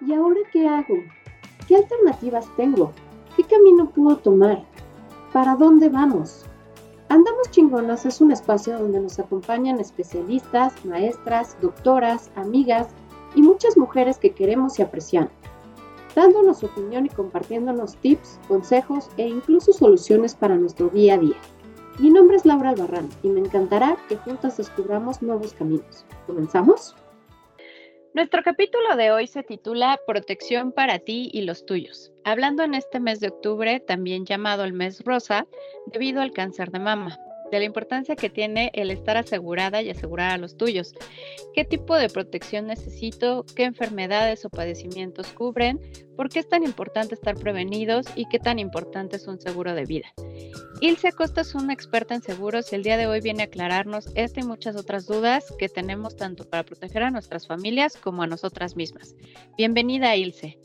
¿Y ahora qué hago? ¿Qué alternativas tengo? ¿Qué camino puedo tomar? ¿Para dónde vamos? Andamos Chingonas es un espacio donde nos acompañan especialistas, maestras, doctoras, amigas y muchas mujeres que queremos y apreciamos, dándonos opinión y compartiéndonos tips, consejos e incluso soluciones para nuestro día a día. Mi nombre es Laura Albarrán y me encantará que juntas descubramos nuevos caminos. ¿Comenzamos? Nuestro capítulo de hoy se titula Protección para ti y los tuyos, hablando en este mes de octubre, también llamado el mes rosa, debido al cáncer de mama de la importancia que tiene el estar asegurada y asegurar a los tuyos. ¿Qué tipo de protección necesito? ¿Qué enfermedades o padecimientos cubren? ¿Por qué es tan importante estar prevenidos? ¿Y qué tan importante es un seguro de vida? Ilse Acosta es una experta en seguros y el día de hoy viene a aclararnos esta y muchas otras dudas que tenemos tanto para proteger a nuestras familias como a nosotras mismas. Bienvenida, Ilse.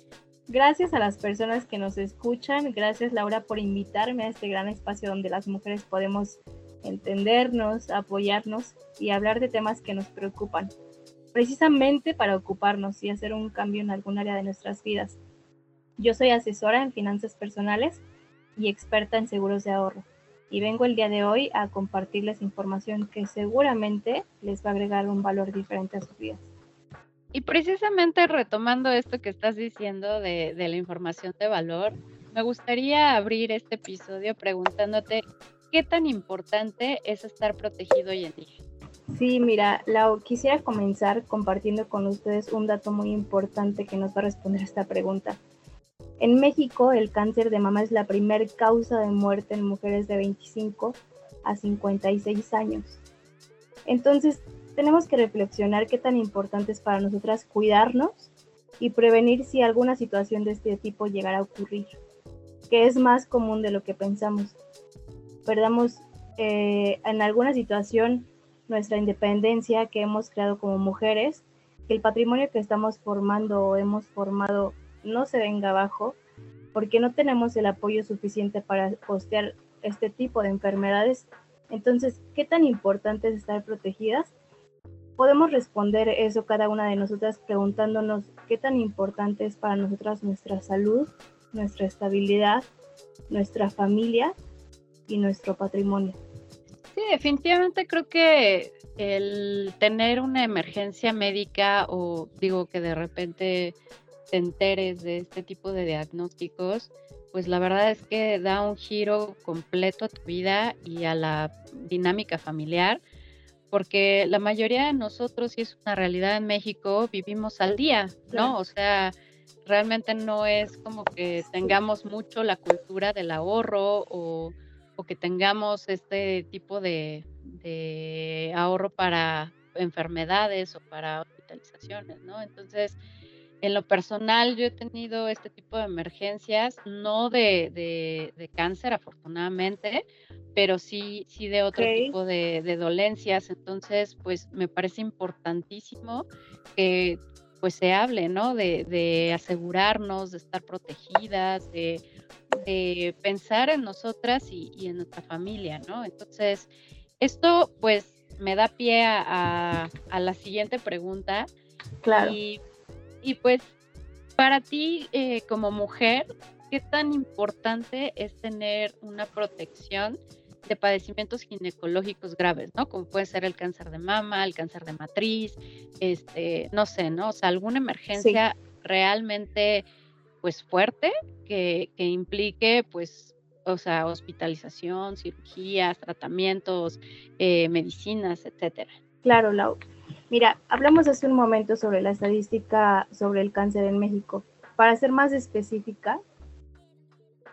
Gracias a las personas que nos escuchan. Gracias, Laura, por invitarme a este gran espacio donde las mujeres podemos entendernos, apoyarnos y hablar de temas que nos preocupan, precisamente para ocuparnos y hacer un cambio en algún área de nuestras vidas. Yo soy asesora en finanzas personales y experta en seguros de ahorro y vengo el día de hoy a compartirles información que seguramente les va a agregar un valor diferente a sus vidas. Y precisamente retomando esto que estás diciendo de, de la información de valor, me gustaría abrir este episodio preguntándote ¿qué tan importante es estar protegido hoy en día? Sí, mira, Lau, quisiera comenzar compartiendo con ustedes un dato muy importante que nos va a responder a esta pregunta. En México, el cáncer de mama es la primer causa de muerte en mujeres de 25 a 56 años. Entonces, tenemos que reflexionar qué tan importante es para nosotras cuidarnos y prevenir si alguna situación de este tipo llegara a ocurrir, que es más común de lo que pensamos perdamos eh, en alguna situación nuestra independencia que hemos creado como mujeres, que el patrimonio que estamos formando o hemos formado no se venga abajo, porque no tenemos el apoyo suficiente para costear este tipo de enfermedades. Entonces, ¿qué tan importante es estar protegidas? Podemos responder eso cada una de nosotras preguntándonos qué tan importante es para nosotras nuestra salud, nuestra estabilidad, nuestra familia y nuestro patrimonio. Sí, definitivamente creo que el tener una emergencia médica o digo que de repente te enteres de este tipo de diagnósticos, pues la verdad es que da un giro completo a tu vida y a la dinámica familiar, porque la mayoría de nosotros, y es una realidad en México, vivimos al día, ¿no? O sea, realmente no es como que tengamos mucho la cultura del ahorro o que tengamos este tipo de, ahorro para enfermedades o para hospitalizaciones, ¿no? Entonces, en lo personal, yo he tenido este tipo de emergencias, no de, cáncer, afortunadamente, pero sí, sí de otro tipo de, dolencias. Entonces, pues me parece importantísimo que pues se hable, ¿no? De, de asegurarnos, de estar protegidas, de de pensar en nosotras y, en nuestra familia, ¿no? Entonces, esto pues me da pie a, la siguiente pregunta. Claro. Y, pues, para ti eh, como mujer, ¿qué tan importante es tener una protección de padecimientos ginecológicos graves, ¿no? Como puede ser el cáncer de mama, el cáncer de matriz, este, no sé, ¿no? O sea, alguna emergencia realmente pues fuerte que, implique pues o sea, hospitalización, cirugías, tratamientos, eh, medicinas, etcétera. Claro, Lau. Mira, hablamos hace un momento sobre la estadística sobre el cáncer en México. Para ser más específica,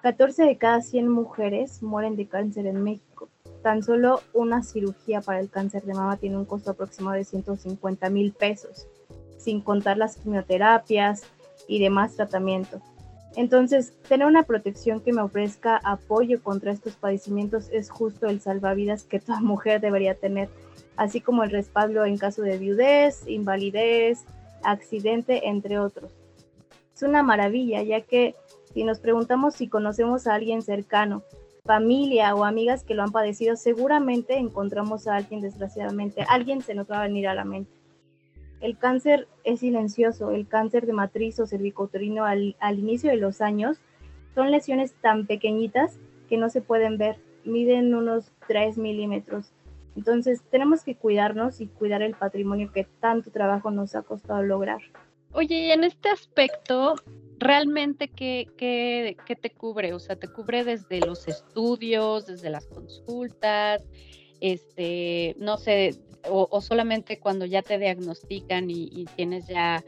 14 de cada 100 mujeres mueren de cáncer en México. Tan solo una cirugía para el cáncer de mama tiene un costo aproximado de 150 mil pesos, sin contar las quimioterapias, y demás tratamiento. Entonces, tener una protección que me ofrezca apoyo contra estos padecimientos es justo el salvavidas que toda mujer debería tener, así como el respaldo en caso de viudez, invalidez, accidente, entre otros. Es una maravilla, ya que si nos preguntamos si conocemos a alguien cercano, familia o amigas que lo han padecido, seguramente encontramos a alguien, desgraciadamente, alguien se nos va a venir a la mente. El cáncer es silencioso, el cáncer de matriz o cervicouterino al, al inicio de los años son lesiones tan pequeñitas que no se pueden ver, miden unos 3 milímetros. Entonces tenemos que cuidarnos y cuidar el patrimonio que tanto trabajo nos ha costado lograr. Oye, y en este aspecto, ¿realmente qué, qué, qué te cubre? O sea, ¿te cubre desde los estudios, desde las consultas? Este, no sé, o, solamente cuando ya te diagnostican y, tienes ya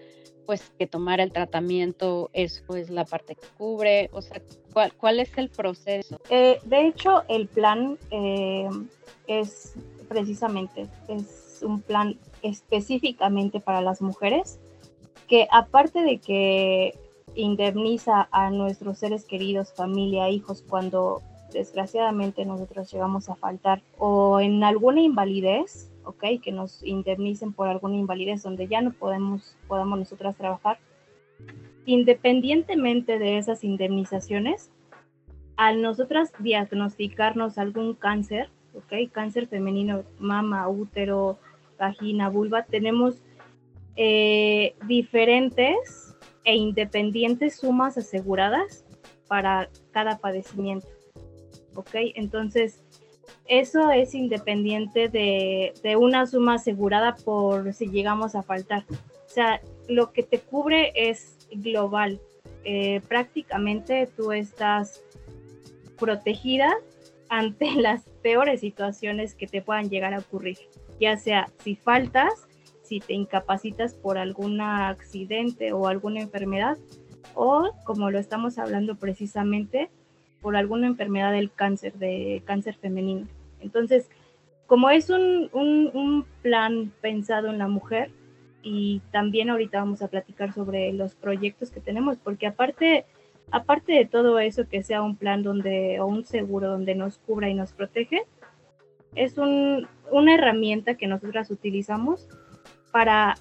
pues que tomar el tratamiento, eso es la parte que cubre, o sea, ¿cuál, cuál es el proceso? Eh, de hecho, el plan eh, es precisamente, es un plan específicamente para las mujeres, que aparte de que indemniza a nuestros seres queridos, familia, hijos, cuando desgraciadamente nosotros llegamos a faltar o en alguna invalidez, ¿ok? Que nos indemnicen por alguna invalidez donde ya no podemos, podamos nosotras trabajar. Independientemente de esas indemnizaciones, al nosotras diagnosticarnos algún cáncer, ¿ok? Cáncer femenino, mama, útero, vagina, vulva, tenemos eh, diferentes e independientes sumas aseguradas para cada padecimiento. ¿Ok? Entonces, eso es independiente de, una suma asegurada por si llegamos a faltar. O sea, lo que te cubre es global. Eh, prácticamente tú estás protegida ante las peores situaciones que te puedan llegar a ocurrir, ya sea si faltas, si te incapacitas por algún accidente o alguna enfermedad, o como lo estamos hablando precisamente, por alguna enfermedad del cáncer, de cáncer femenino. Entonces, como es un, plan pensado en la mujer, y también ahorita vamos a platicar sobre los proyectos que tenemos, porque aparte, aparte de todo eso, que sea un plan donde, o un seguro donde nos cubra y nos protege, es una herramienta que nosotras utilizamos para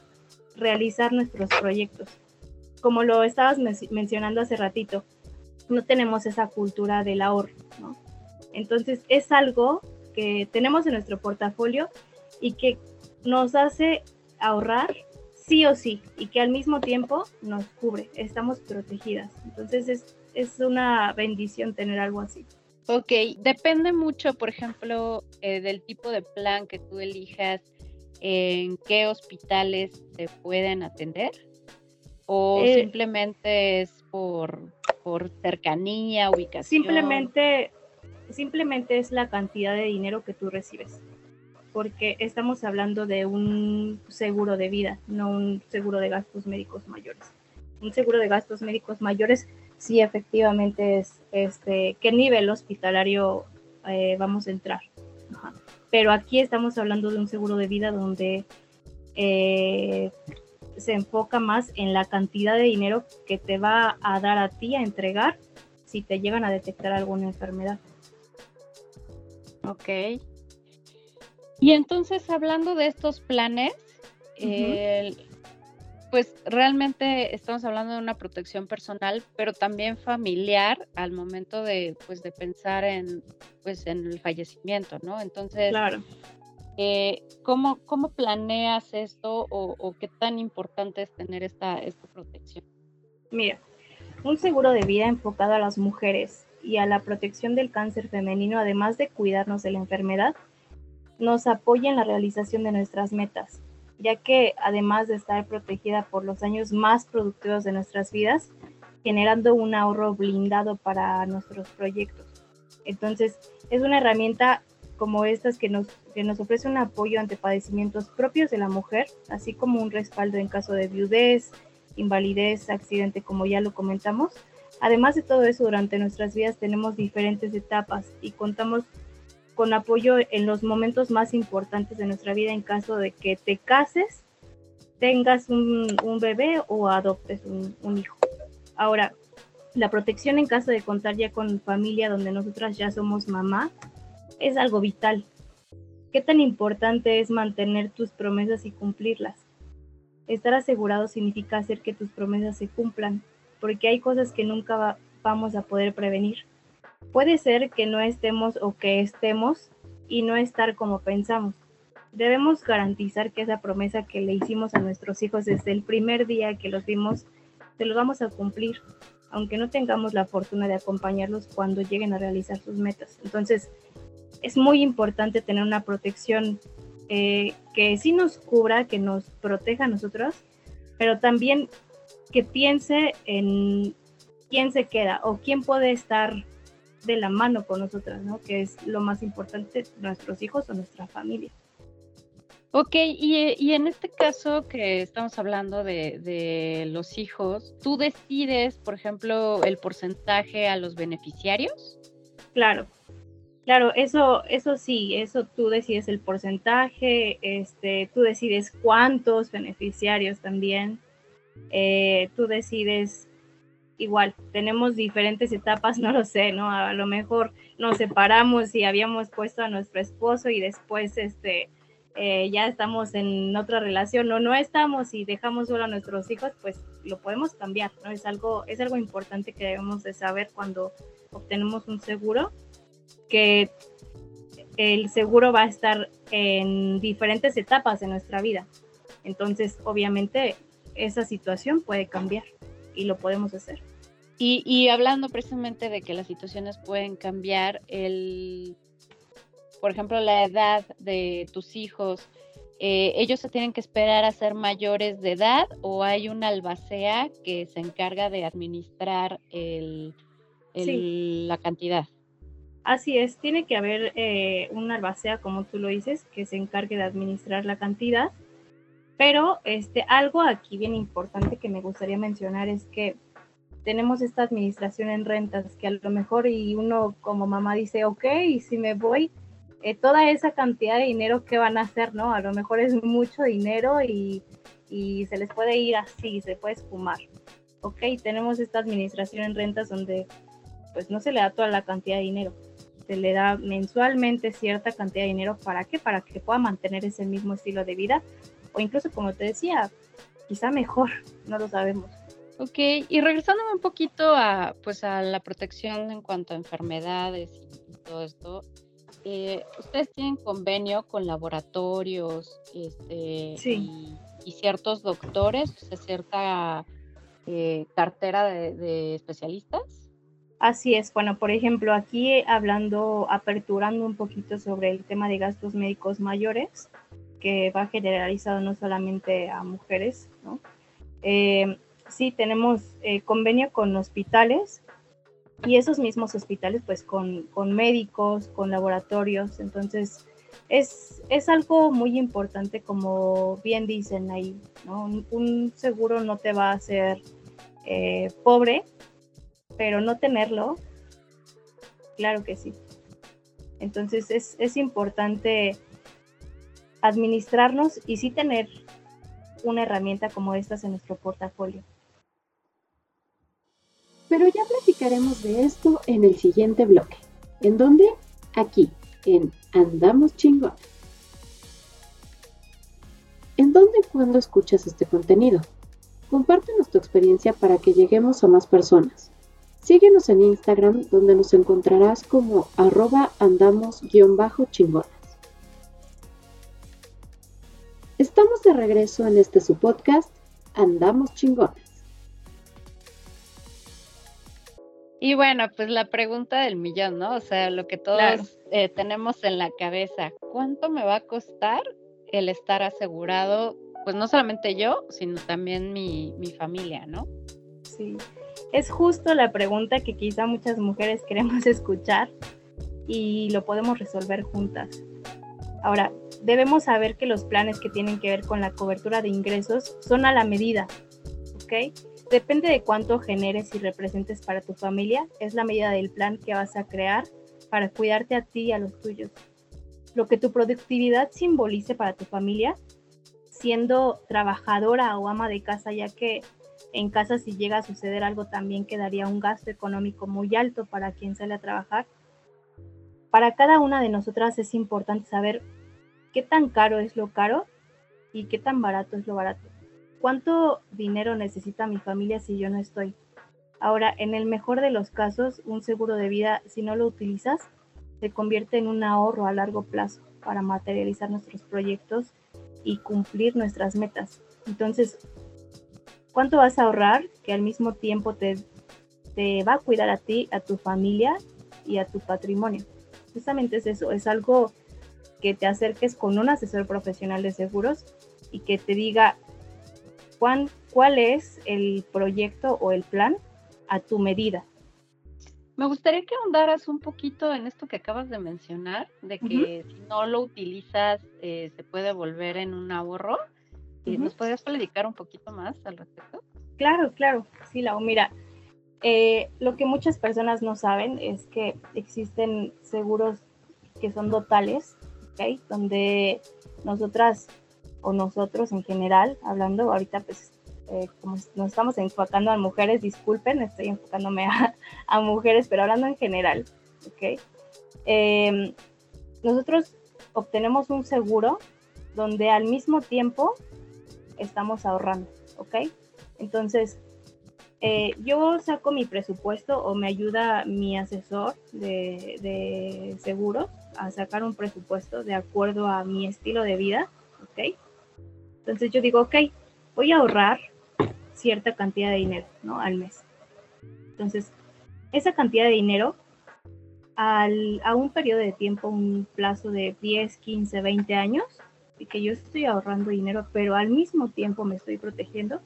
realizar nuestros proyectos. Como lo estabas mencionando hace ratito, no tenemos esa cultura del ahorro, ¿no? Entonces es algo que tenemos en nuestro portafolio y que nos hace ahorrar sí o sí y que al mismo tiempo nos cubre, estamos protegidas. Entonces es, es una bendición tener algo así. Ok, depende mucho, por ejemplo, eh, del tipo de plan que tú elijas, en qué hospitales te pueden atender, o eh, simplemente es por, por cercanía, ubicación. Simplemente simplemente es la cantidad de dinero que tú recibes, porque estamos hablando de un seguro de vida, no un seguro de gastos médicos mayores. Un seguro de gastos médicos mayores sí efectivamente es este qué nivel hospitalario eh, vamos a entrar. Pero aquí estamos hablando de un seguro de vida donde eh, se enfoca más en la cantidad de dinero que te va a dar a ti a entregar si te llegan a detectar alguna enfermedad. Ok. Y entonces, hablando de estos planes, pues realmente estamos hablando de una protección personal, pero también familiar al momento de, pues, de pensar en, pues, en el fallecimiento, ¿no? Entonces, claro. Eh, ¿cómo, ¿cómo, planeas esto o, o, qué tan importante es tener esta, esta protección? Mira, un seguro de vida enfocado a las mujeres y a la protección del cáncer femenino, además de cuidarnos de la enfermedad, nos apoya en la realización de nuestras metas, ya que además de estar protegida por los años más productivos de nuestras vidas, generando un ahorro blindado para nuestros proyectos. Entonces, es una herramienta como estas que nos, que nos ofrece un apoyo ante padecimientos propios de la mujer, así como un respaldo en caso de viudez, invalidez, accidente, como ya lo comentamos, Además de todo eso, durante nuestras vidas tenemos diferentes etapas y contamos con apoyo en los momentos más importantes de nuestra vida en caso de que te cases, tengas un, bebé o adoptes un, un, hijo. Ahora, la protección en caso de contar ya con familia donde nosotras ya somos mamá es algo vital. ¿Qué tan importante es mantener tus promesas y cumplirlas? Estar asegurado significa hacer que tus promesas se cumplan porque hay cosas que nunca vamos a poder prevenir. Puede ser que no estemos o que estemos y no estar como pensamos, debemos garantizar que esa promesa que le hicimos a nuestros hijos desde el primer día que los vimos, se los vamos a cumplir, aunque no tengamos la fortuna de acompañarlos cuando lleguen a realizar sus metas. Entonces, es muy importante tener una protección eh, que sí nos cubra, que nos proteja a nosotros, pero también que piense en quién se queda o quién puede estar de la mano con nosotras, ¿no? Que es lo más importante, nuestros hijos o nuestra familia. Ok, y, en este caso que estamos hablando de, de, los hijos, ¿tú decides, por ejemplo, el porcentaje a los beneficiarios? Claro, claro, eso, eso sí, eso tú decides el porcentaje, este, tú decides cuántos beneficiarios también, eh, tú decides igual, tenemos diferentes etapas, no lo sé, ¿no? A lo mejor nos separamos y habíamos puesto a nuestro esposo y después, este, eh, ya estamos en otra relación o no estamos y dejamos solo a nuestros hijos, pues lo podemos cambiar, ¿no? Es algo, es algo importante que debemos de saber cuando obtenemos un seguro, que el seguro va a estar en diferentes etapas de nuestra vida. Entonces, obviamente, esa situación puede cambiar y lo podemos hacer. Y, y hablando precisamente de que las situaciones pueden cambiar, el por ejemplo, la edad de tus hijos, eh, ¿ellos se tienen que esperar a ser mayores de edad o hay una albacea que se encarga de administrar el, la cantidad? Así es, tiene que haber eh, una albacea, como tú lo dices, que se encargue de administrar la cantidad. Pero este, algo aquí bien importante que me gustaría mencionar es que tenemos esta administración en rentas que a lo mejor y uno como mamá dice, ok, y si me voy, eh, toda esa cantidad de dinero que van a hacer, ¿no? A lo mejor es mucho dinero y, y se les puede ir así, se puede esfumar. Ok, tenemos esta administración en rentas donde pues no se le da toda la cantidad de dinero, se le da mensualmente cierta cantidad de dinero, ¿para qué? Para que pueda mantener ese mismo estilo de vida o incluso como te decía, quizá mejor, no lo sabemos. Ok, y regresándome un poquito a pues a la protección en cuanto a enfermedades y todo esto, eh, ustedes tienen convenio con laboratorios este, y, ciertos doctores, cierta eh, cartera de, especialistas. Así es, bueno, por ejemplo, aquí hablando, aperturando un poquito sobre el tema de gastos médicos mayores, que va generalizado no solamente a mujeres, ¿no? Eh, sí, tenemos convenio con hospitales y esos mismos hospitales pues con, médicos, con laboratorios, entonces es, es, algo muy importante como bien dicen ahí, ¿no? Un, seguro no te va a hacer eh, pobre, pero no tenerlo, claro que sí. Entonces es, es importante administrarnos y sí tener una herramienta como estas en nuestro portafolio. Pero ya platicaremos de esto en el siguiente bloque. ¿En dónde? Aquí, en Andamos Chingón. ¿En dónde y cuándo escuchas este contenido? Compártenos tu experiencia para que lleguemos a más personas. Síguenos en Instagram donde nos encontrarás como arroba andamos-chingonas. Estamos de regreso en este su podcast, Andamos Chingonas. Y bueno, pues la pregunta del millón, ¿no? O sea, lo que todos eh, tenemos en la cabeza, ¿cuánto me va a costar el estar asegurado? Pues no solamente yo, sino también mi, mi familia, ¿no? Sí, es justo la pregunta que quizá muchas mujeres queremos escuchar y lo podemos resolver juntas. Ahora, debemos saber que los planes que tienen que ver con la cobertura de ingresos son a la medida, ¿ok? Depende de cuánto generes y representes para tu familia, es la medida del plan que vas a crear para cuidarte a ti y a los tuyos. Lo que tu productividad simbolice para tu familia, siendo trabajadora o ama de casa, ya que en casa si llega a suceder algo también quedaría un gasto económico muy alto para quien sale a trabajar. Para cada una de nosotras es importante saber qué tan caro es lo caro y qué tan barato es lo barato. ¿Cuánto dinero necesita mi familia si yo no estoy? Ahora, en el mejor de los casos, un seguro de vida, si no lo utilizas, se convierte en un ahorro a largo plazo. para materializar nuestros proyectos y cumplir nuestras metas. Entonces, ¿cuánto vas a ahorrar que al mismo tiempo te, te va a cuidar a ti, a tu familia y a tu patrimonio? Justamente es eso, es algo que te acerques con un asesor profesional de seguros y que te diga cuán, cuál es el proyecto o el plan a tu medida. Me gustaría que ahondaras un poquito en esto que acabas de mencionar, de que si no lo utilizas eh, se puede volver en un ahorro. ¿Y ¿Nos podrías platicar un poquito más al respecto? Claro, claro. Sí, Lau, mira, eh, lo que muchas personas no saben es que existen seguros que son totales, ¿ok? Donde nosotras o nosotros en general, hablando ahorita pues eh, como nos estamos enfocando a mujeres, disculpen, estoy enfocándome a, mujeres, pero hablando en general, ¿ok? Em, nosotros obtenemos un seguro donde al mismo tiempo estamos ahorrando, ¿ok? Entonces, eh, yo saco mi presupuesto o me ayuda mi asesor de, de seguros a sacar un presupuesto de acuerdo a mi estilo de vida, ¿ok? Entonces yo digo, ok, voy a ahorrar cierta cantidad de dinero, ¿no? Al mes. Entonces, esa cantidad de dinero al, a un periodo de tiempo, un plazo de 10, 15, 20 años, y que yo estoy ahorrando dinero, pero al mismo tiempo me estoy protegiendo,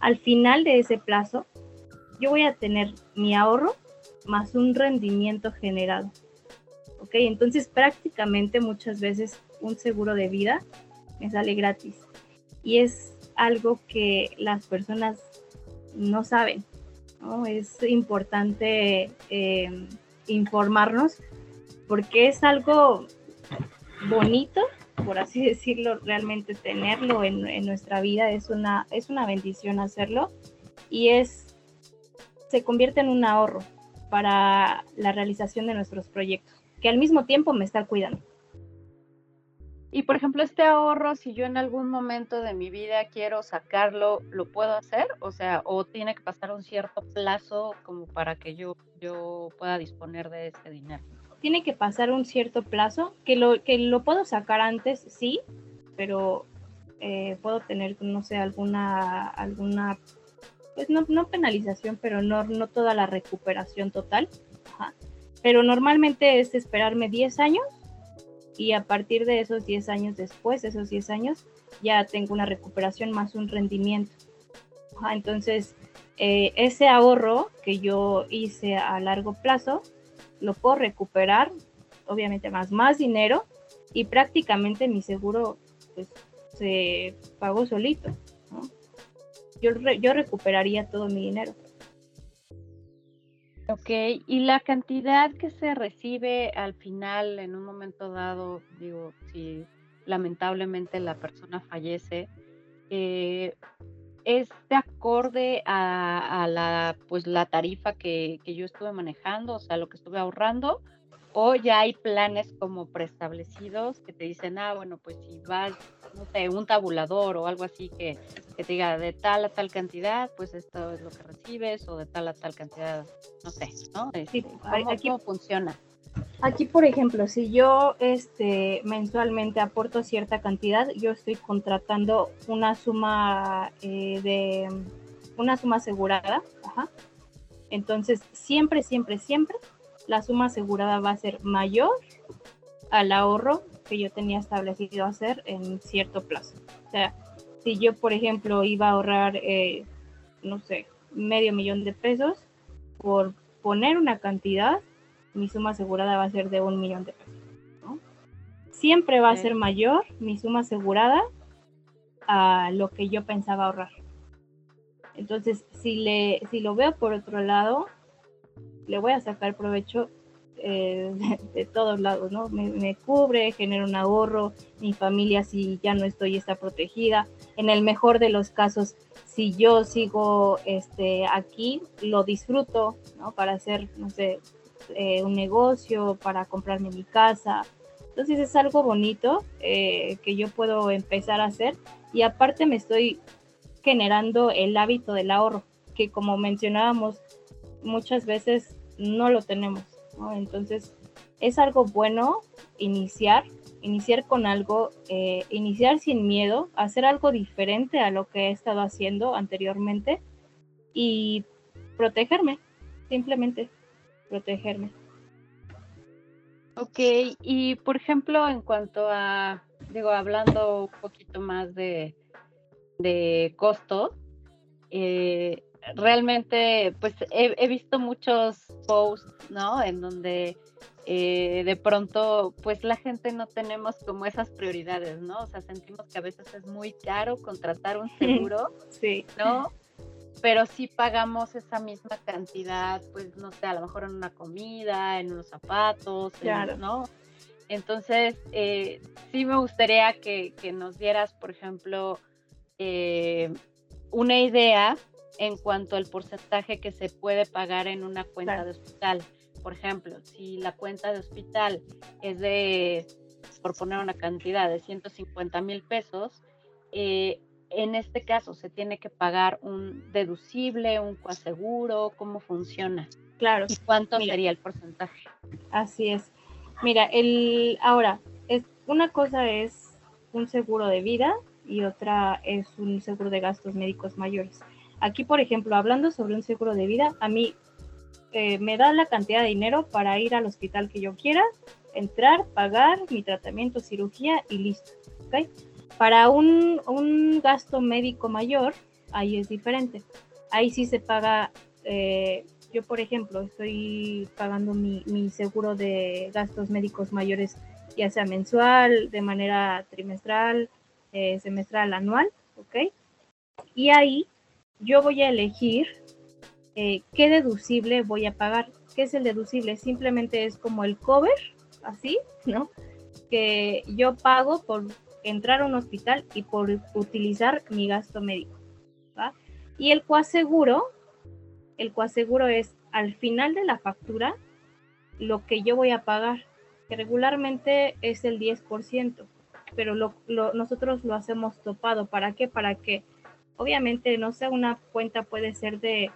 al final de ese plazo, yo voy a tener mi ahorro más un rendimiento generado. ¿Ok? Entonces prácticamente muchas veces un seguro de vida me sale gratis. Y es algo que las personas no saben. ¿no? Es importante eh, informarnos porque es algo bonito, por así decirlo, realmente tenerlo en, en, nuestra vida es una, es una bendición hacerlo y es, se convierte en un ahorro para la realización de nuestros proyectos, que al mismo tiempo me está cuidando. Y por ejemplo, este ahorro, si yo en algún momento de mi vida quiero sacarlo, ¿lo puedo hacer? O sea, o tiene que pasar un cierto plazo como para que yo, yo pueda disponer de ese dinero. Tiene que pasar un cierto plazo, que lo, que lo puedo sacar antes, sí, pero eh, puedo tener, no sé, alguna, alguna pues no, no penalización, pero no, no toda la recuperación total. Pero normalmente es esperarme 10 años y a partir de esos 10 años después, esos 10 años, ya tengo una recuperación más un rendimiento. entonces, eh, ese ahorro que yo hice a largo plazo, lo puedo recuperar, obviamente más, más dinero y prácticamente mi seguro pues, se pagó solito. Yo, yo recuperaría todo mi dinero. Ok, y la cantidad que se recibe al final, en un momento dado, digo, si lamentablemente la persona fallece, eh, es de acorde a, la pues la tarifa que, que, yo estuve manejando, o sea, lo que estuve ahorrando, o ya hay planes como preestablecidos que te dicen, ah, bueno, pues si vas, no sé, un tabulador o algo así que, que te diga de tal a tal cantidad, pues esto es lo que recibes, o de tal a tal cantidad, no sé, ¿no? sí, este, ¿cómo, funciona? Aquí, por ejemplo, si yo este, mensualmente aporto cierta cantidad, yo estoy contratando una suma eh, de una suma asegurada, ajá. Entonces, siempre, siempre, siempre la suma asegurada va a ser mayor al ahorro que yo tenía establecido hacer en cierto plazo. O sea, si yo, por ejemplo, iba a ahorrar, eh, no sé, medio millón de pesos, por poner una cantidad, mi suma asegurada va a ser de un millón de pesos. Siempre va a ser mayor mi suma asegurada a lo que yo pensaba ahorrar. Entonces, si, le, si lo veo por otro lado, le voy a sacar provecho eh, de, todos lados, ¿no? Me, cubre, genera un ahorro, mi familia si ya no estoy está protegida. En el mejor de los casos, si yo sigo este, aquí, lo disfruto, ¿no? Para hacer, no sé, eh, un negocio, para comprarme mi casa. Entonces es algo bonito eh, que yo puedo empezar a hacer y aparte me estoy generando el hábito del ahorro, que como mencionábamos, muchas veces no lo tenemos. Entonces, es algo bueno iniciar iniciar con algo, eh, iniciar sin miedo, hacer algo diferente a lo que he estado haciendo anteriormente y protegerme, simplemente protegerme. Ok, y por ejemplo, en cuanto a, digo, hablando un poquito más de, de costo, eh, realmente, pues he, visto muchos posts, ¿no? En donde eh, de pronto, pues la gente no tenemos como esas prioridades, ¿no? O sea, sentimos que a veces es muy caro contratar un seguro, sí. ¿no? Pero sí pagamos esa misma cantidad, pues no sé, a lo mejor en una comida, en unos zapatos, ¿no? Entonces, eh, sí me gustaría que, nos dieras, por ejemplo, eh, una idea en cuanto al porcentaje que se puede pagar en una cuenta de hospital. Por ejemplo, si la cuenta de hospital es de, por poner una cantidad de 150 mil pesos, eh, en este caso se tiene que pagar un deducible, un coaseguro, ¿cómo funciona? Claro. ¿Y cuánto sería el porcentaje? Así es. Mira, el ahora es una cosa es un seguro de vida y otra es un seguro de gastos médicos mayores. Aquí, por ejemplo, hablando sobre un seguro de vida, a mí eh, me da la cantidad de dinero para ir al hospital que yo quiera, entrar, pagar mi tratamiento, cirugía y listo. Para un, un, gasto médico mayor, ahí es diferente. Ahí sí se paga, eh, yo por ejemplo, estoy pagando mi, mi seguro de gastos médicos mayores, ya sea mensual, de manera trimestral, eh, semestral, anual, ¿ok? Y ahí yo voy a elegir eh, qué deducible voy a pagar. ¿Qué es el deducible? Simplemente es como el cover, así, ¿no? Que yo pago por entrar a un hospital y por utilizar mi gasto médico. ¿va? Y el coaseguro, el coaseguro es al final de la factura lo que yo voy a pagar, que regularmente es el 10%, pero lo, nosotros lo hacemos topado. ¿Para qué? Para que obviamente, no sé, una cuenta puede ser de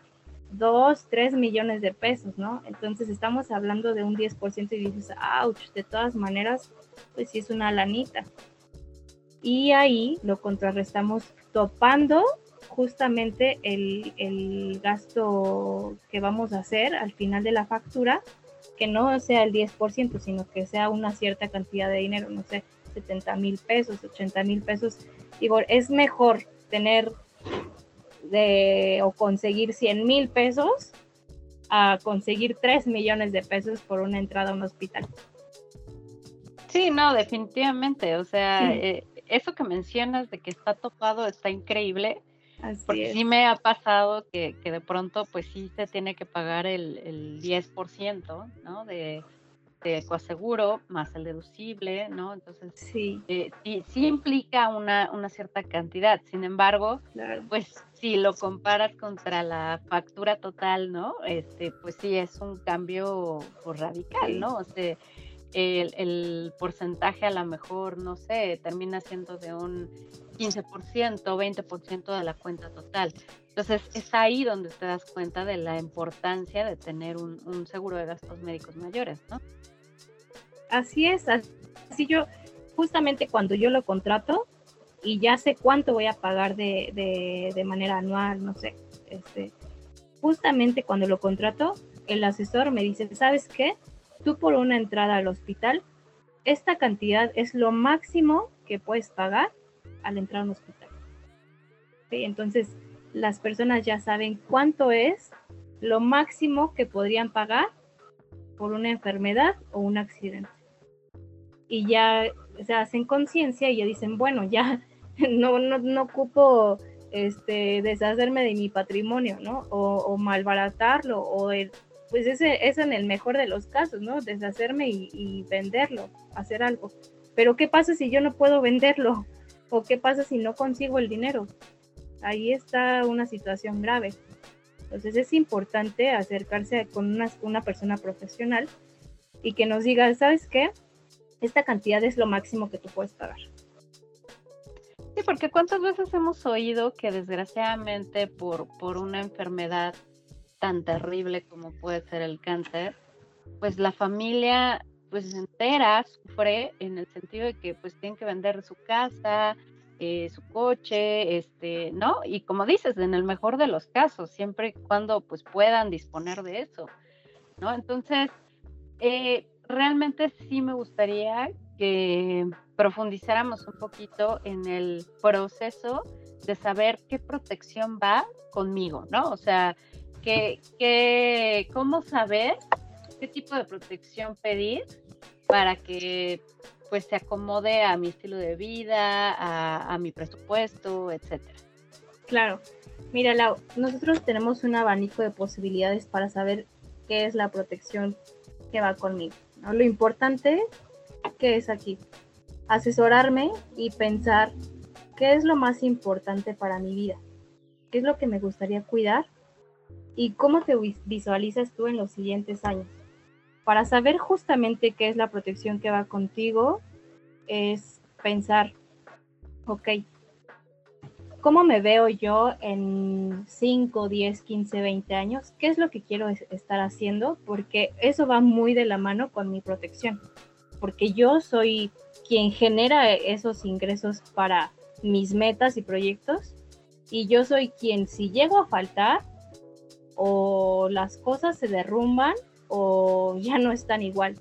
2, 3 millones de pesos, ¿no? Entonces estamos hablando de un 10% y dices, ouch, de todas maneras, pues sí es una lanita. Y ahí lo contrarrestamos topando justamente el, el, gasto que vamos a hacer al final de la factura, que no sea el 10%, sino que sea una cierta cantidad de dinero, no sé, 70 mil pesos, 80 mil pesos. Digo, es mejor tener de o conseguir 100 mil pesos a conseguir 3 millones de pesos por una entrada a un hospital. Sí, no, definitivamente. O sea, eh, eso que mencionas de que está topado está increíble. porque sí me ha pasado que, que, de pronto, pues sí se tiene que pagar el, el 10%, ¿no? De, de coaseguro más el deducible, ¿no? Entonces, sí, eh, sí, implica una, una, cierta cantidad. Sin embargo, pues si lo comparas contra la factura total, ¿no? Este, pues sí es un cambio radical, ¿no? O sea, el, el, porcentaje a lo mejor, no sé, termina siendo de un 15%, 20% de la cuenta total. Entonces es ahí donde te das cuenta de la importancia de tener un, un seguro de gastos médicos mayores, ¿no? así es, así yo, justamente cuando yo lo contrato y ya sé cuánto voy a pagar de, de, manera anual, no sé, este, justamente cuando lo contrato, el asesor me dice, ¿sabes qué? Tú por una entrada al hospital, esta cantidad es lo máximo que puedes pagar al entrar a un hospital. Entonces, las personas ya saben cuánto es lo máximo que podrían pagar por una enfermedad o un accidente y ya se hacen conciencia y ya dicen, bueno, ya no, no, no ocupo este, deshacerme de mi patrimonio, ¿no? O, malbaratarlo, o pues ese es en el mejor de los casos, ¿no? Deshacerme y, venderlo, hacer algo. Pero ¿qué pasa si yo no puedo venderlo? ¿O qué pasa si no consigo el dinero? Ahí está una situación grave. Entonces es importante acercarse con una, persona profesional y que nos diga, ¿sabes qué? esta cantidad es lo máximo que tú puedes pagar. Sí, porque cuántas veces hemos oído que desgraciadamente por una enfermedad tan terrible como puede ser el cáncer, pues la familia pues entera sufre en el sentido de que pues tienen que vender su casa, eh, su coche, este, ¿no? Y como dices, en el mejor de los casos, siempre y cuando pues puedan disponer de eso, ¿no? Entonces, eh, realmente sí me gustaría que profundizáramos un poquito en el proceso de saber qué protección va conmigo, ¿no? O sea, que, cómo saber qué tipo de protección pedir para que pues se acomode a mi estilo de vida, a, mi presupuesto, etcétera. Claro. Mira, Lau, nosotros tenemos un abanico de posibilidades para saber qué es la protección que va conmigo. Lo importante que es aquí, asesorarme y pensar qué es lo más importante para mi vida, qué es lo que me gustaría cuidar y cómo te visualizas tú en los siguientes años. Para saber justamente qué es la protección que va contigo, es pensar, ok, ¿cómo me veo yo en 5, 10, 15, 20 años? ¿Qué es lo que quiero estar haciendo? Porque eso va muy de la mano con mi protección, porque yo soy quien genera esos ingresos para mis metas y proyectos y yo soy quien si llego a faltar, o las cosas se derrumban o ya no están igual.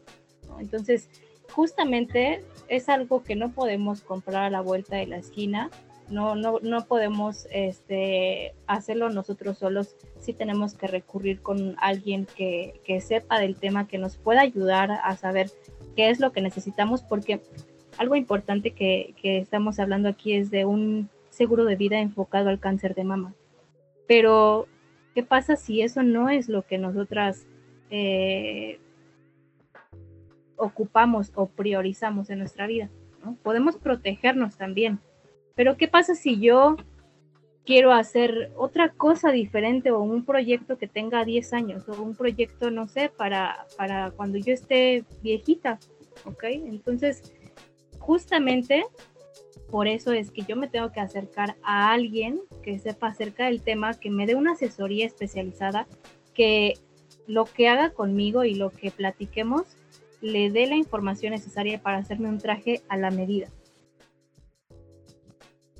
Entonces, justamente es algo que no podemos comprar a la vuelta de la esquina, no, no, no podemos este, hacerlo nosotros solos, sí tenemos que recurrir con alguien que, que sepa del tema, que nos pueda ayudar a saber qué es lo que necesitamos, porque algo importante que, que estamos hablando aquí es de un seguro de vida enfocado al cáncer de mama. Pero ¿Qué pasa si eso no es lo que nosotras eh, ocupamos o priorizamos en nuestra vida? Podemos protegernos también, pero ¿qué pasa si yo quiero hacer otra cosa diferente o un proyecto que tenga 10 años o un proyecto, no sé, para, para cuando yo esté viejita? ¿Ok? Entonces, justamente por eso es que yo me tengo que acercar a alguien que sepa acerca del tema, que me dé una asesoría especializada, que lo que haga conmigo y lo que platiquemos le dé la información necesaria para hacerme un traje a la medida.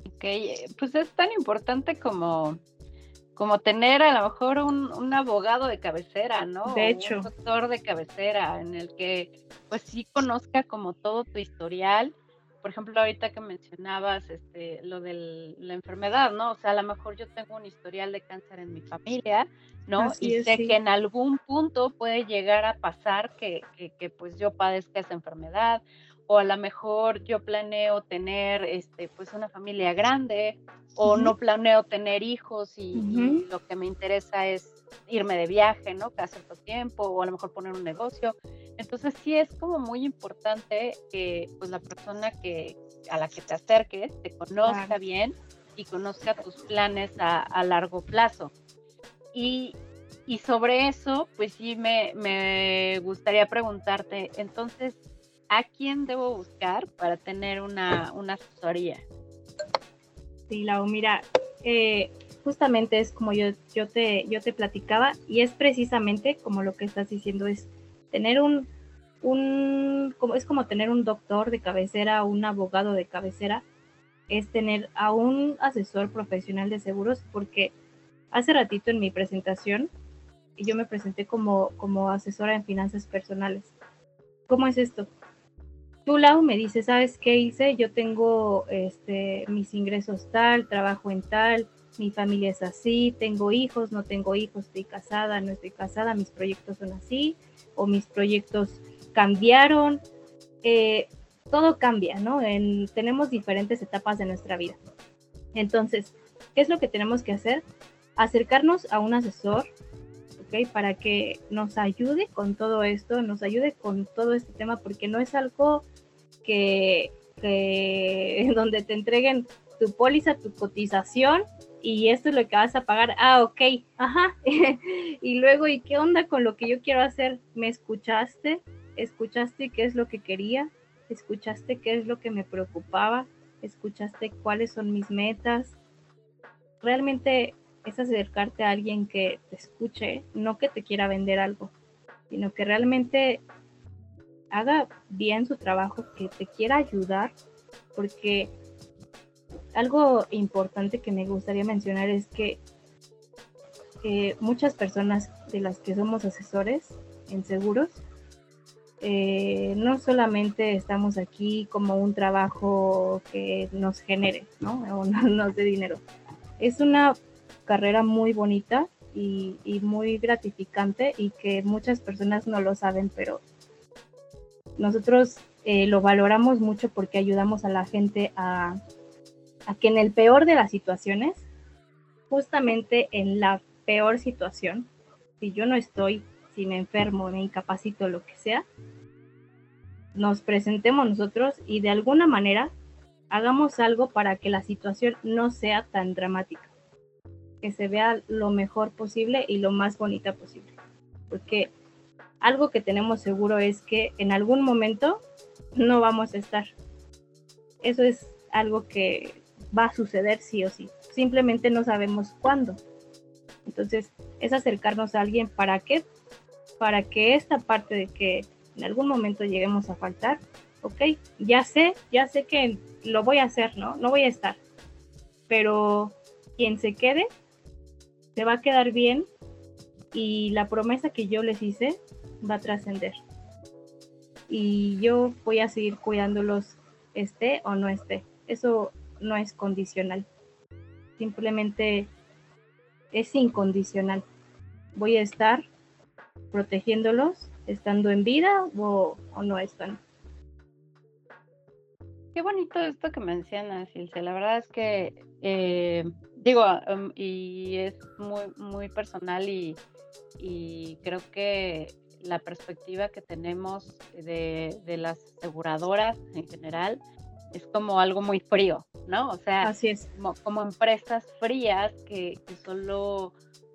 Ok, pues es tan importante como, como tener a lo mejor un, abogado de cabecera, ¿no? De hecho. Un doctor de cabecera en el que pues sí conozca como todo tu historial por ejemplo, ahorita que mencionabas este, lo de la enfermedad, ¿no? O sea, a lo mejor yo tengo un historial de cáncer en mi familia, ¿no? y sé que en algún punto puede llegar a pasar que, que, pues yo padezca esa enfermedad o a lo mejor yo planeo tener este pues una familia grande o no planeo tener hijos y, lo que me interesa es irme de viaje, ¿no? Cada cierto tiempo, o a lo mejor poner un negocio. Entonces sí es como muy importante que pues la persona que a la que te acerques te conozca bien y conozca tus planes a, largo plazo. Y, y, sobre eso, pues sí me, me gustaría preguntarte, entonces, ¿a quién debo buscar para tener una, una asesoría? Sí, Lau, mira, eh, justamente es como yo, yo, te, yo te platicaba y es precisamente como lo que estás diciendo, es tener un, un como, es como tener un doctor de cabecera, un abogado de cabecera, es tener a un asesor profesional de seguros, porque hace ratito en mi presentación yo me presenté como, como asesora en finanzas personales. ¿Cómo es esto? Tú, Lau, me dices, ¿sabes qué hice? Yo tengo este, mis ingresos tal, trabajo en tal, mi familia es así, tengo hijos, no tengo hijos, estoy casada, no estoy casada, mis proyectos son así, o mis proyectos cambiaron. Eh, todo cambia, ¿no? tenemos diferentes etapas de nuestra vida. Entonces, ¿qué es lo que tenemos que hacer? Acercarnos a un asesor, ¿ok? Para que nos ayude con todo esto, nos ayude con todo este tema, porque no es algo que, que donde te entreguen tu póliza, tu cotización y esto es lo que vas a pagar. Ah, ok, ajá. y luego, ¿y qué onda con lo que yo quiero hacer? ¿Me escuchaste? ¿Escuchaste qué es lo que quería? ¿Escuchaste qué es lo que me preocupaba? ¿Escuchaste cuáles son mis metas? Realmente es acercarte a alguien que te escuche, no que te quiera vender algo, sino que realmente haga bien su trabajo, que te quiera ayudar, porque algo importante que me gustaría mencionar es que eh, muchas personas de las que somos asesores en seguros, eh, no solamente estamos aquí como un trabajo que nos genere, ¿no? O nos dé dinero. Es una carrera muy bonita y, muy gratificante y que muchas personas no lo saben, pero nosotros eh, lo valoramos mucho porque ayudamos a la gente a, a que en el peor de las situaciones, justamente en la peor situación, si yo no estoy, si me enfermo, me incapacito, lo que sea, nos presentemos nosotros y de alguna manera hagamos algo para que la situación no sea tan dramática, que se vea lo mejor posible y lo más bonita posible. Porque algo que tenemos seguro es que en algún momento no vamos a estar. Eso es algo que va a suceder sí o sí. Simplemente no sabemos cuándo. Entonces, es acercarnos a alguien para qué? Para que esta parte de que en algún momento lleguemos a faltar, ok, ya sé, ya sé que lo voy a hacer, ¿no? No voy a estar. Pero quien se quede, se va a quedar bien y la promesa que yo les hice va a trascender. Y yo voy a seguir cuidándolos, esté o no esté. Eso no es condicional. Simplemente es incondicional. Voy a estar protegiéndolos estando en vida o, no están. Qué bonito esto que mencionas, Ilse. La verdad es que, eh, digo, um, y es muy, muy personal y, y, creo que la perspectiva que tenemos de, de, las aseguradoras en general es como algo muy frío, ¿no? O sea, Así es. como, empresas frías que, que solo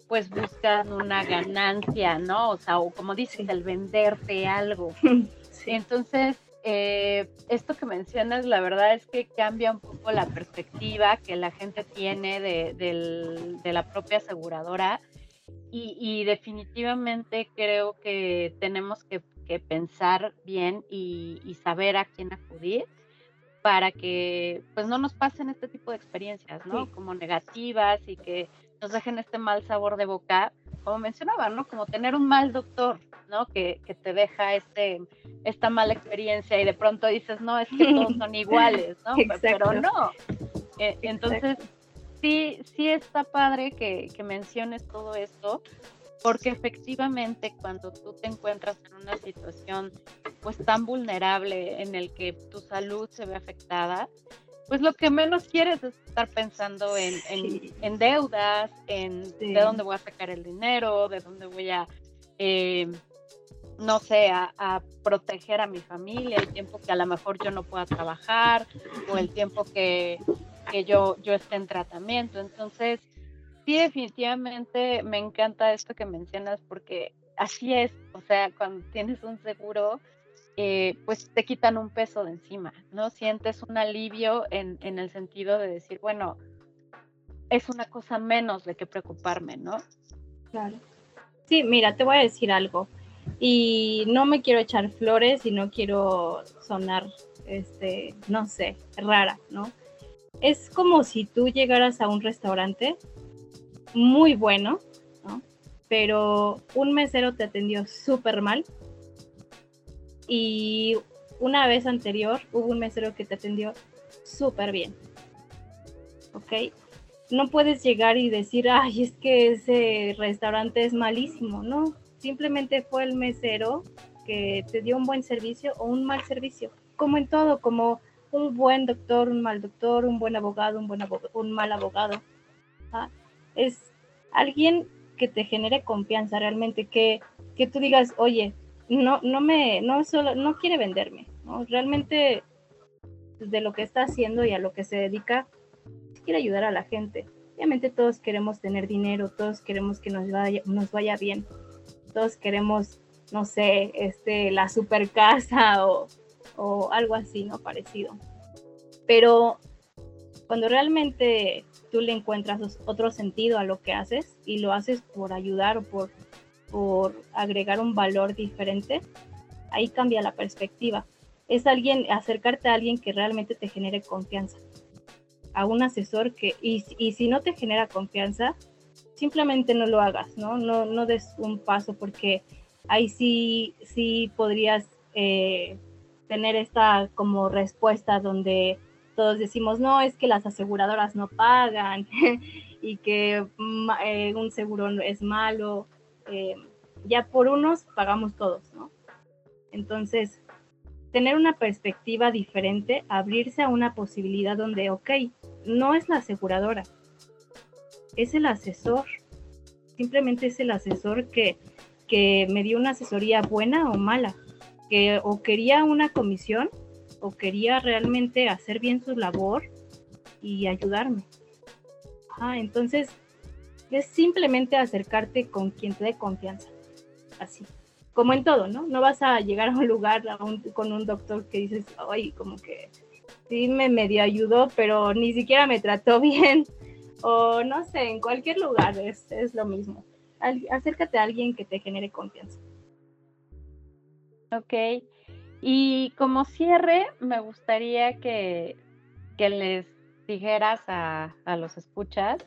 pues buscan una ganancia, ¿no? O sea, o como dices, el venderte algo. Entonces, eh, esto que mencionas, la verdad es que cambia un poco la perspectiva que la gente tiene de, la propia aseguradora y, definitivamente creo que tenemos que, pensar bien y, y, saber a quién acudir para que pues no nos pasen este tipo de experiencias, ¿no? Como negativas y que nos dejen este mal sabor de boca, como mencionaba, ¿no? Como tener un mal doctor, ¿no? Que, que te deja este, esta mala experiencia y de pronto dices, no, es que todos son iguales, ¿no? Pero no. Eh, entonces, sí, sí está padre que, que menciones todo esto, porque efectivamente cuando tú te encuentras en una situación pues tan vulnerable en el que tu salud se ve afectada, pues lo que menos quieres es estar pensando en, en, deudas, en de dónde voy a sacar el dinero, de dónde voy a, eh, no sé, a, proteger a mi familia, el tiempo que a lo mejor yo no pueda trabajar o el tiempo que, que yo, yo esté en tratamiento. Entonces, sí, definitivamente me encanta esto que mencionas porque así es, o sea, cuando tienes un seguro, eh, pues te quitan un peso de encima, ¿no? Sientes un alivio en, en, el sentido de decir, bueno, es una cosa menos de que preocuparme, ¿no? Claro. Sí, mira, te voy a decir algo. Y no me quiero echar flores y no quiero sonar, este, no sé, rara, ¿no? Es como si tú llegaras a un restaurante muy bueno, ¿no? Pero un mesero te atendió súper mal y una vez anterior hubo un mesero que te atendió súper bien. ¿Ok? No puedes llegar y decir, ay, es que ese restaurante es malísimo, ¿no? Simplemente fue el mesero que te dio un buen servicio o un mal servicio. Como en todo, como un buen doctor, un mal doctor, un buen abogado, un, buen un mal abogado. ¿ah? Es alguien que te genere confianza realmente, que, que tú digas, oye, no, no me, no solo, no quiere venderme, Realmente de lo que está haciendo y a lo que se dedica, quiere ayudar a la gente. Obviamente todos queremos tener dinero, todos queremos que nos vaya, nos vaya bien, todos queremos, no sé, este, la super casa o, o algo así, ¿no? Parecido. Pero cuando realmente tú le encuentras otro sentido a lo que haces y lo haces por ayudar o por por agregar un valor diferente, Ahí cambia la perspectiva. Es alguien, acercarte a alguien que realmente te genere confianza. A un asesor que, y, y si no te genera confianza, simplemente no lo hagas, ¿no? No, no des un paso porque ahí sí, sí podrías eh, tener esta como respuesta donde todos decimos, no, es que las aseguradoras no pagan y que eh, un seguro es malo. Eh, ya por unos pagamos todos, ¿no? Entonces, tener una perspectiva diferente, abrirse a una posibilidad donde, ok, no es la aseguradora, es el asesor. Simplemente es el asesor que, que me dio una asesoría buena o mala, que o quería una comisión o quería realmente hacer bien su labor y ayudarme. Ah, entonces, es simplemente acercarte con quien te dé confianza. Así. Como en todo, ¿no? No vas a llegar a un lugar con un doctor que dices, ay, como que sí me medio ayudó, pero ni siquiera me trató bien o no sé, en cualquier lugar es, lo mismo. acércate a alguien que te genere confianza. Ok. Y como cierre, me gustaría que, les dijeras a, los escuchas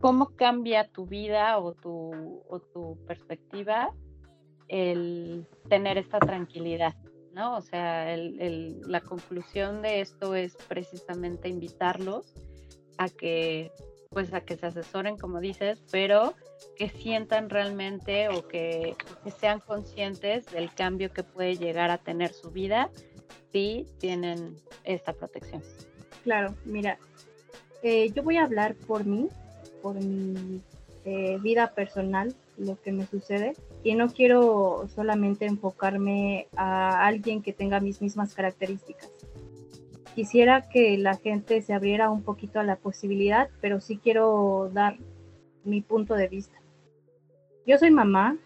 cómo cambia tu vida o tu, o tu perspectiva el tener esta tranquilidad, ¿no? O sea, la conclusión de esto es precisamente invitarlos a que pues a que se asesoren como dices, pero que sientan realmente o que, sean conscientes del cambio que puede llegar a tener su vida si tienen esta protección. Claro, mira, eh, yo voy a hablar por mí, por mi eh, vida personal, lo que me sucede, y no quiero solamente enfocarme a alguien que tenga mis mismas características quisiera que la gente se abriera un poquito a la posibilidad, pero sí quiero dar mi punto de vista. Yo soy mamá,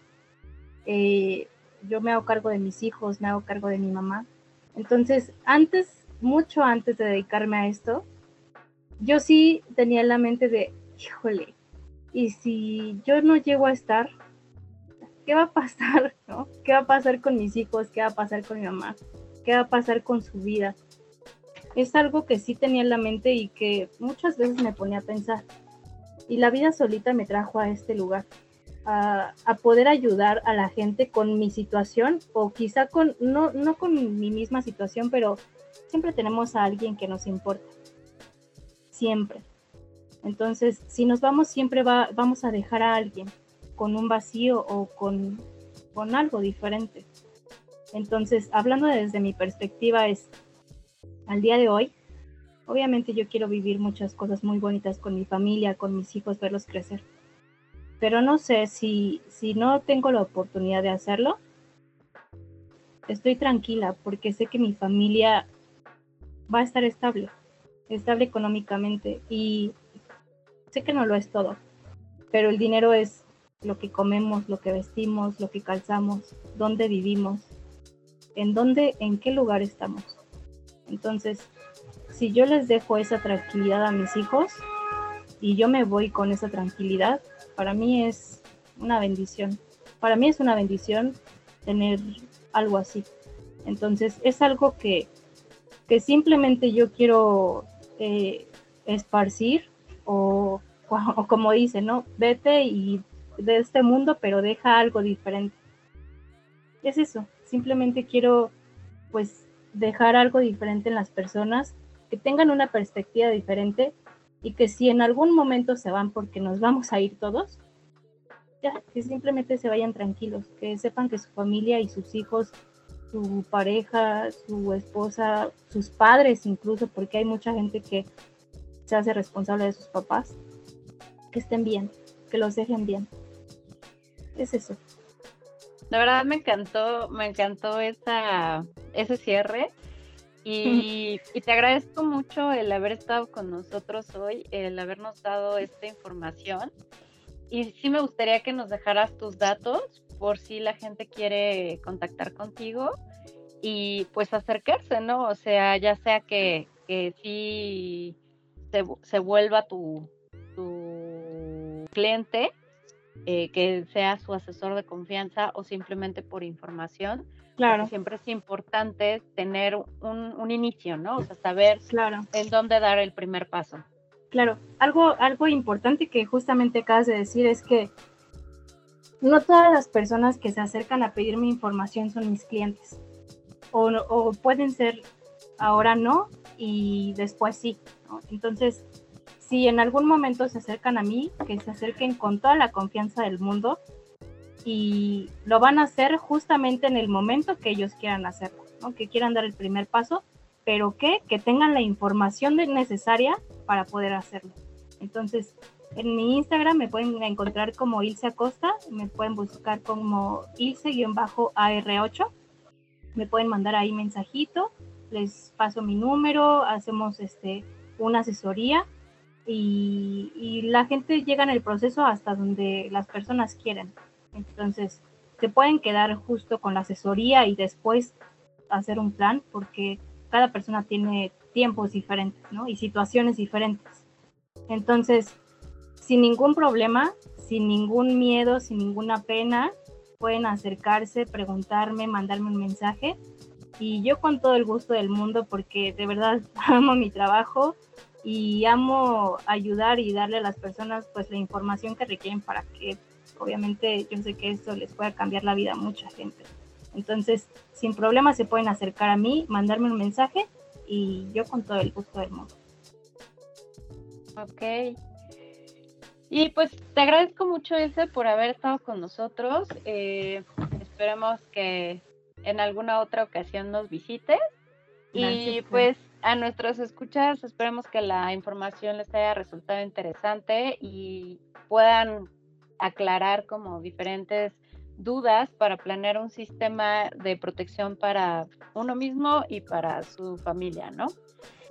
eh, yo me hago cargo de mis hijos, me hago cargo de mi mamá. Entonces, antes, mucho antes de dedicarme a esto, yo sí tenía en la mente de, híjole, y si yo no llego a estar, ¿qué va a pasar? ¿Qué va a pasar con mis hijos? ¿Qué va a pasar con mi mamá? ¿Qué va a pasar con su vida? Es algo que sí tenía en la mente y que muchas veces me ponía a pensar. Y la vida solita me trajo a este lugar, a, poder ayudar a la gente con mi situación o quizá con, no, no con mi misma situación, pero siempre tenemos a alguien que nos importa. Siempre. Entonces, si nos vamos, siempre va, vamos a dejar a alguien con un vacío o con, con algo diferente. Entonces, hablando desde mi perspectiva, es al día de hoy, obviamente yo quiero vivir muchas cosas muy bonitas con mi familia, con mis hijos, verlos crecer. Pero no sé si, si no tengo la oportunidad de hacerlo, estoy tranquila porque sé que mi familia va a estar estable, estable económicamente y sé que no lo es todo, pero el dinero es lo que comemos, lo que vestimos, lo que calzamos, dónde vivimos, en dónde, en qué lugar estamos. Entonces, si yo les dejo esa tranquilidad a mis hijos y yo me voy con esa tranquilidad, para mí es una bendición. Para mí es una bendición tener algo así. Entonces, es algo que, que simplemente yo quiero eh, esparcir o, o como dice, ¿no? Vete y de este mundo, pero deja algo diferente. Es eso, simplemente quiero pues dejar algo diferente en las personas, que tengan una perspectiva diferente y que si en algún momento se van porque nos vamos a ir todos, ya, que simplemente se vayan tranquilos, que sepan que su familia y sus hijos, su pareja, su esposa, sus padres incluso, porque hay mucha gente que se hace responsable de sus papás, que estén bien, que los dejen bien. Es eso. La verdad me encantó, me encantó esa, ese cierre. Y, te agradezco mucho el haber estado con nosotros hoy, el habernos dado esta información. Y sí me gustaría que nos dejaras tus datos por si la gente quiere contactar contigo y pues acercarse, ¿no? O sea, ya sea que, que sí se, se vuelva tu, tu cliente eh, que sea su asesor de confianza o simplemente por información. Claro. Siempre es importante tener un, un, inicio, ¿no? O sea, saber claro. en dónde dar el primer paso. Claro, algo, algo importante que justamente acabas de decir es que no todas las personas que se acercan a pedirme información son mis clientes. O, o pueden ser ahora no y después sí. Entonces, si en algún momento se acercan a mí, que se acerquen con toda la confianza del mundo y lo van a hacer justamente en el momento que ellos quieran hacerlo, que quieran dar el primer paso, pero que, que tengan la información necesaria para poder hacerlo. Entonces, en mi Instagram me pueden encontrar como Ilse Acosta, me pueden buscar como Ilse-AR8, me pueden mandar ahí mensajito, les paso mi número, hacemos este, una asesoría y, la gente llega en el proceso hasta donde las personas quieren. Entonces, se pueden quedar justo con la asesoría y después hacer un plan porque cada persona tiene tiempos diferentes ¿no? y situaciones diferentes. Entonces, sin ningún problema, sin ningún miedo, sin ninguna pena, pueden acercarse, preguntarme, mandarme un mensaje. Y yo con todo el gusto del mundo, porque de verdad amo mi trabajo y amo ayudar y darle a las personas pues la información que requieren para que obviamente yo sé que esto les pueda cambiar la vida a mucha gente. Entonces, sin problema se pueden acercar a mí, mandarme un mensaje y yo con todo el gusto del mundo. Ok, y pues te agradezco mucho, Ilse, por haber estado con nosotros. Eh, esperemos que en alguna otra ocasión nos visites. y pues a nuestros escuchas, esperemos que la información les haya resultado interesante y puedan aclarar como diferentes dudas para planear un sistema de protección para uno mismo y para su familia, ¿no?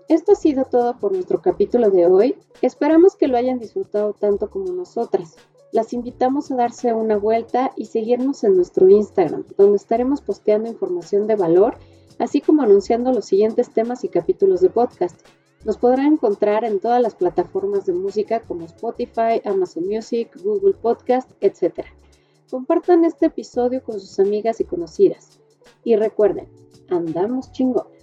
Esto ha sido todo por nuestro capítulo de hoy. Esperamos que lo hayan disfrutado tanto como nosotras. Las invitamos a darse una vuelta y seguirnos en nuestro Instagram, donde estaremos posteando información de valor, así como anunciando los siguientes temas y capítulos de podcast. Nos podrán encontrar en todas las plataformas de música como Spotify, Amazon Music, Google Podcast, etc. Compartan este episodio con sus amigas y conocidas. Y recuerden, andamos chingón.